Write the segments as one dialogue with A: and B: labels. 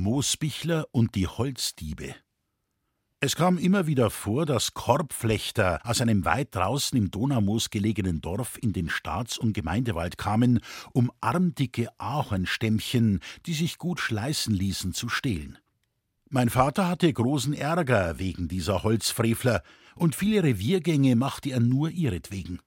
A: Moosbichler und die Holzdiebe. Es kam immer wieder vor, dass Korbflechter aus einem weit draußen im Donaumoos gelegenen Dorf in den Staats- und Gemeindewald kamen, um armdicke Ahornstämmchen, die sich gut schleißen ließen, zu stehlen. Mein Vater hatte großen Ärger wegen dieser Holzfrevler, und viele Reviergänge machte er nur ihretwegen.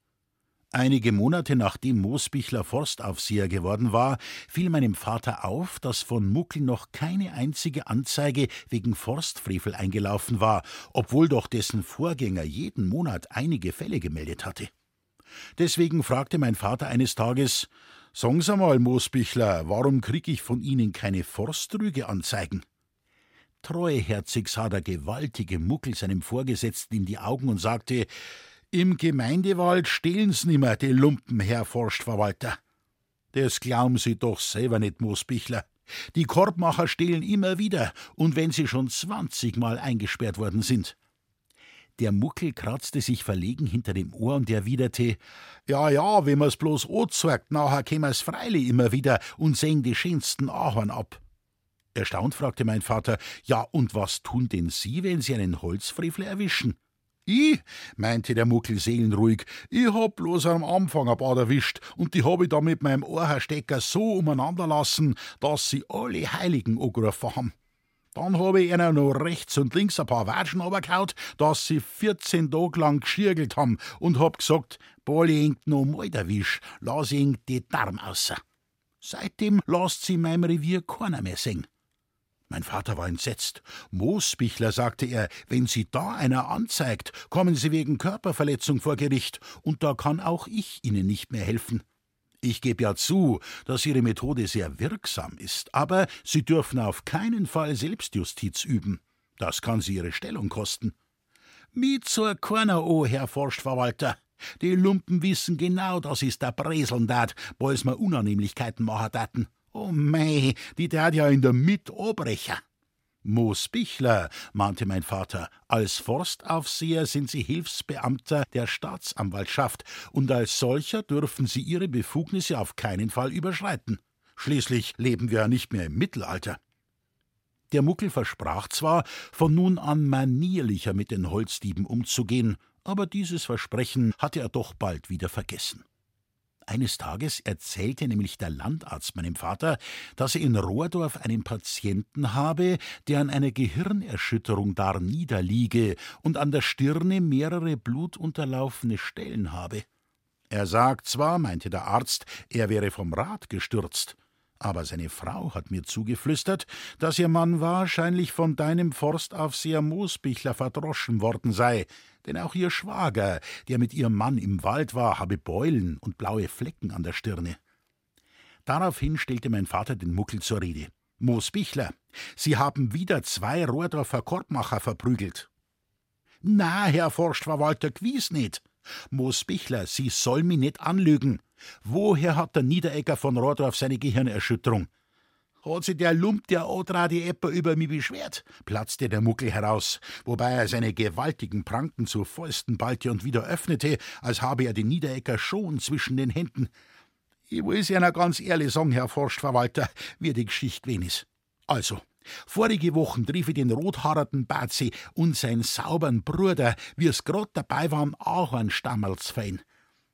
A: Einige Monate nachdem Moosbichler Forstaufseher geworden war, fiel meinem Vater auf, dass von Muckel noch keine einzige Anzeige wegen Forstfrevel eingelaufen war, obwohl doch dessen Vorgänger jeden Monat einige Fälle gemeldet hatte. Deswegen fragte mein Vater eines Tages: Sagen Sie mal, Moosbichler, warum krieg ich von Ihnen keine Forstrüge-Anzeigen? Treuherzig sah der gewaltige Muckel seinem Vorgesetzten in die Augen und sagte: im Gemeindewald stehlen's nimmer, die Lumpen, Herr Forstverwalter. Das glauben Sie doch selber nicht, Moosbichler. Die Korbmacher stehlen immer wieder, und wenn sie schon zwanzigmal eingesperrt worden sind. Der Muckel kratzte sich verlegen hinter dem Ohr und erwiderte: Ja, ja, wenn man's bloß anzeigt, nachher kämen's freilich immer wieder und sehen die schönsten Ahorn ab. Erstaunt fragte mein Vater: Ja, und was tun denn Sie, wenn Sie einen Holzfrevler erwischen? Ich, meinte der Muckel seelenruhig, ich hab bloß am Anfang ein paar erwischt und die hab ich da mit meinem Ohrherstecker so umeinander lassen, dass sie alle Heiligen angerufen haben. Dann hab ich ihnen noch rechts und links ein paar Watschen runtergehaut, dass sie 14 Tage lang geschirgelt haben und hab gesagt, Bali eng noch mal erwisch, lass eng die Darm außer. Seitdem lasst sie in meinem Revier keiner mehr singen. Mein Vater war entsetzt. Moosbichler, sagte er, wenn Sie da einer anzeigt, kommen Sie wegen Körperverletzung vor Gericht, und da kann auch ich Ihnen nicht mehr helfen. Ich gebe ja zu, dass Ihre Methode sehr wirksam ist, aber Sie dürfen auf keinen Fall Selbstjustiz üben. Das kann Sie Ihre Stellung kosten. Mit zur keiner o, Herr Forstverwalter. Die Lumpen wissen genau, dass is der Breseln dat, bols ma Unannehmlichkeiten machen daten. Oh mei, die dat ja in der Mit abbrechen. Moos Bichler, mahnte mein Vater, als Forstaufseher sind Sie Hilfsbeamter der Staatsanwaltschaft und als solcher dürfen Sie Ihre Befugnisse auf keinen Fall überschreiten. Schließlich leben wir ja nicht mehr im Mittelalter. Der Muckel versprach zwar, von nun an manierlicher mit den Holzdieben umzugehen, aber dieses Versprechen hatte er doch bald wieder vergessen. Eines Tages erzählte nämlich der Landarzt meinem Vater, dass er in Rohrdorf einen Patienten habe, der an einer Gehirnerschütterung dar niederliege und an der Stirne mehrere blutunterlaufene Stellen habe. Er sagt zwar, meinte der Arzt, er wäre vom Rad gestürzt, aber seine Frau hat mir zugeflüstert, dass ihr Mann wahrscheinlich von deinem Forstaufseher Moosbichler verdroschen worden sei, denn auch ihr Schwager, der mit ihrem Mann im Wald war, habe Beulen und blaue Flecken an der Stirne. Daraufhin stellte mein Vater den Muckel zur Rede. Moosbichler, Sie haben wieder zwei Rohrdorfer Korbmacher verprügelt. Na, Herr Forstverwalter, gewiss nicht. Moosbichler, Sie soll mich nicht anlügen. Woher hat der Niederegger von Rohrdorf seine Gehirnerschütterung? Hat sich der Lump der Odradi etwa über mich beschwert? platzte der Muckel heraus, wobei er seine gewaltigen Pranken zu Fäusten ballte und wieder öffnete, als habe er den Niederegger schon zwischen den Händen. Ich will's Ihnen ganz ehrlich sagen, Herr Forstverwalter, wie die Geschichte gewesen ist. Also, Vorige Wochen trief ich den rothaarigen Bazi und seinen sauberen Bruder, wie es grad dabei waren, Ahornstammerls fein.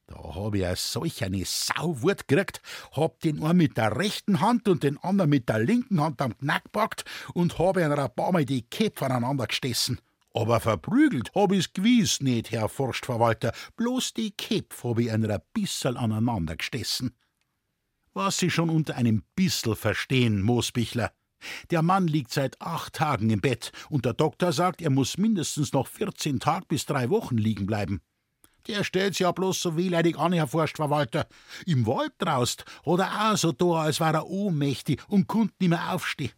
A: Da hab ich solch eine Sauwut gekriegt, hab den einen mit der rechten Hand und den anderen mit der linken Hand am Knack gepackt und hab einer ein paar Mal die Köpfe aneinander gestessen. Aber verprügelt hab ich's gewiss nicht, Herr Forstverwalter, bloß die Köpfe hab ich einer ein bisserl aneinander gestessen. Was Sie schon unter einem Bissel verstehen, Moosbichler. Der Mann liegt seit acht Tagen im Bett und der Doktor sagt, er muss mindestens noch vierzehn Tage bis drei Wochen liegen bleiben. Der stellt's ja bloß so wehleidig an, Herr Forstverwalter. Im Wald draust oder auch so da, als war er ohnmächtig und konnt nimmer aufstehen.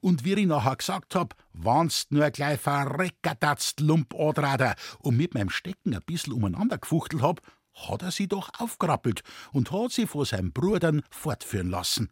A: Und wie ich nachher gesagt hab, wannst nur gleich verreckertatzt Lump antrader und mit meinem Stecken ein bissl umeinander gefuchtelt hab, hat er sie doch aufgerappelt und hat sie vor seinem Brudern fortführen lassen.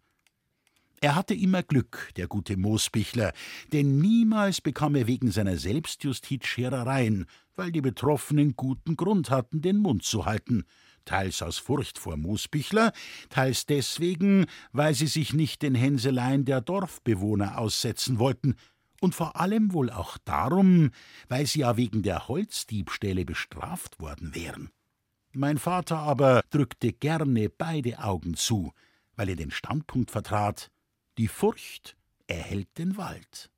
A: Er hatte immer Glück, der gute Moosbichler, denn niemals bekam er wegen seiner Selbstjustiz Scherereien, weil die Betroffenen guten Grund hatten, den Mund zu halten. teils aus Furcht vor Moosbichler, teils deswegen, weil sie sich nicht den Hänseleien der Dorfbewohner aussetzen wollten, und vor allem wohl auch darum, weil sie ja wegen der Holzdiebstähle bestraft worden wären. Mein Vater aber drückte gerne beide Augen zu, weil er den Standpunkt vertrat, die Furcht erhält den Wald.